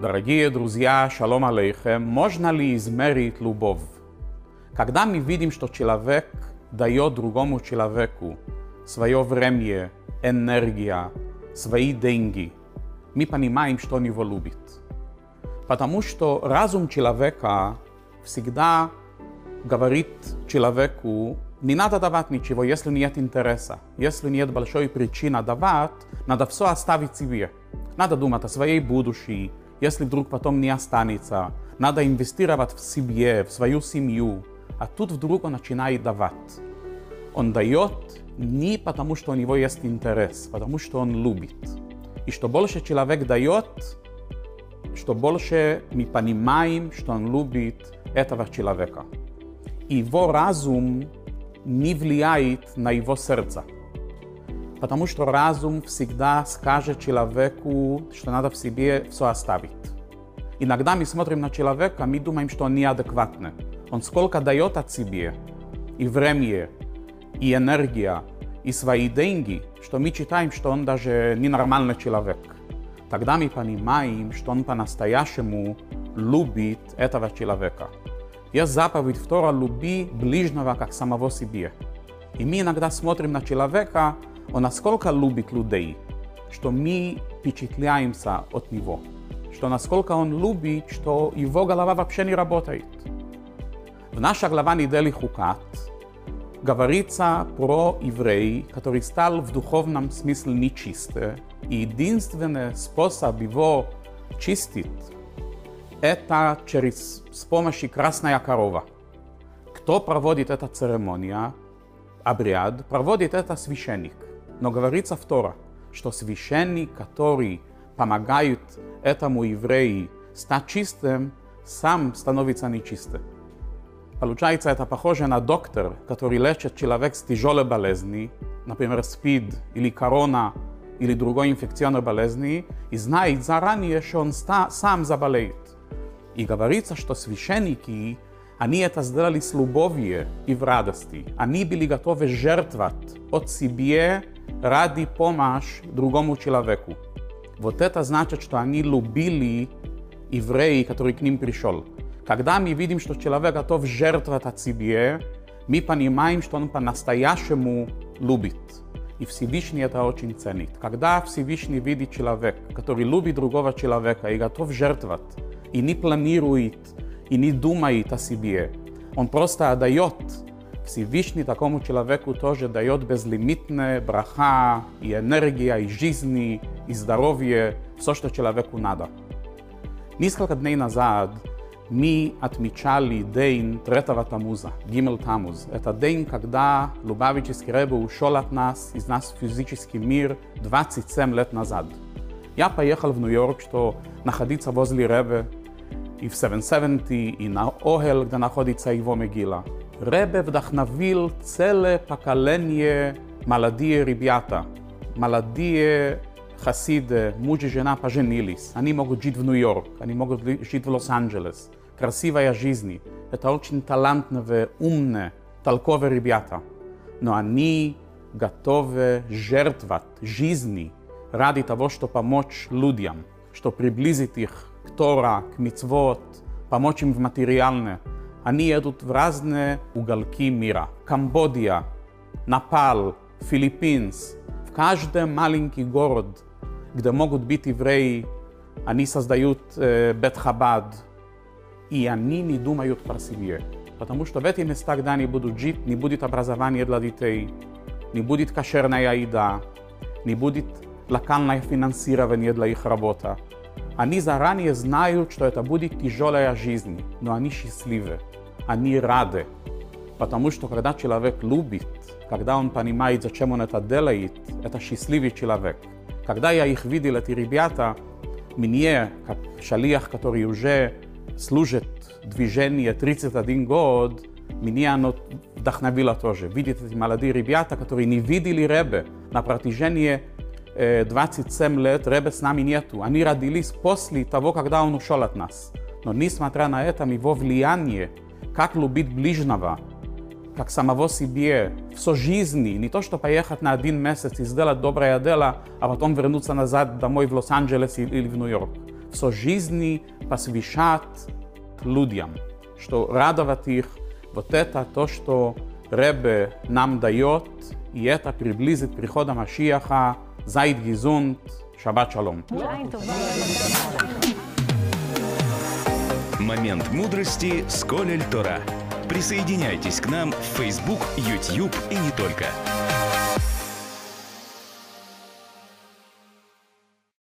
Дорогие друзья, шалом алейхем, можно ли измерить любовь? Когда мы видим, что человек дает другому человеку свое время, энергия, свои деньги, мы понимаем, что он его любит. Потому что разум человека всегда говорит человеку, не надо давать ничего, если нет интереса. Если нет большой причины давать, надо все оставить себе. Надо думать о своей будущей, если вдруг потом не останется. Надо инвестировать в себе, в свою семью. А тут вдруг он начинает давать. Он дает не потому, что у него есть интерес, потому что он любит. И что больше человек дает, что больше мы понимаем, что он любит этого человека. Его разум не влияет на его сердце. Потому что разум всегда скажет человеку, что надо в себе все оставить. Иногда мы смотрим на человека, мы думаем, что он неадекватный. Он сколько дает от себя, и время, и энергия, и свои деньги, что мы считаем, что он даже ненормальный человек. Тогда мы понимаем, что он по-настоящему любит этого человека. Есть заповедь вторая «люби ближнего, как самого себе». И мы иногда смотрим на человека, он насколько любит людей, что мы впечатляемся от него, что насколько он любит, что его голова вообще не работает. В наша глава недели Хукат говорится про еврей, который стал в духовном смысле нечистый, и единственный способ его чистить это через с помощью красная корова. Кто проводит эту церемонию, обряд, проводит это священник. Но говорится в Тора, что священник, который помогает этому еврею стать чистым, сам становится нечистым. Получается, это похоже на доктор, который лечит человека с тяжелой болезнью, например, СПИД или корона, или другой инфекционной болезни, и знает заранее, что он сам заболеет. И говорится, что священники они это сделали с любовью и в радости. Они были готовы жертвовать от себя ради помаш другому человеку. Вот это значит, что они любили евреи, который к ним пришел. Когда мы видим, что человек готов жертвовать от себе, мы понимаем, что он по-настоящему любит. И Всевышний это очень ценит. Когда Всевышний видит человек, который любит другого человека и готов жертвовать, и не планирует и не думает о себе. Он просто отдает. Всевышний такому человеку тоже дает безлимитное браха и энергия, и жизни, и здоровье, все, что человеку надо. Несколько дней назад мы отмечали день третьего Тамуза, Гимел Тамуз. Это день, когда Лубавический Рэбе ушел от нас, из нас физический мир 27 лет назад. Я поехал в Нью-Йорк, что находиться возле Рэбе, и в 770, и на Ohel, где находится его могила. Ребе вдохновил целое поколение молодые ребята, молодые хасиды, муж и жена поженились. Они могут жить в Нью-Йорк, они могут жить в Лос-Анджелес. Красивая жизнь. Это очень талантливые, умные, толковые ребята. Но они готовы жертвовать жизни ради того, чтобы помочь людям, чтобы приблизить их к Тора, к мицвод, помочь им в материальное. Они едут в разные уголки мира. Камбодия, Напал, Филиппинс. В каждый маленький город, где могут быть евреи, они создают э, Бет Хабад. И они не думают про себя. Потому что в этих местах, где они будут жить, не будет образования для детей, не будет кошерная еда, не будет локальное финансирование для их работы. Они заранее знают, что это будет тяжелая жизнь, но они счастливы, они рады. Потому что когда человек любит, когда он понимает, зачем он это делает, это счастливый человек. Когда я их видел, эти ребята, мне, как шалиях, который уже служит движение 31 год, меня оно вдохновило тоже. Видеть эти молодые ребята, которые не видели Ребе на протяжении 27 лет Ребе с нами нету. Они родились после того, когда он ушел от нас. Но несмотря на это, его влияние, как любить ближнего, как самого себе, всю жизни, не то, что поехать на один месяц и сделать доброе дело, а потом вернуться назад домой в Лос-Анджелес или в Нью-Йорк. все жизни посвящать людям, что радовать их, вот это то, что Ребе нам дает, и это приблизит прихода Машиаха, Зайд Гизунд, Шаббат Шалом. Момент мудрости с Колель Тора. Присоединяйтесь к нам в Facebook, YouTube и не только.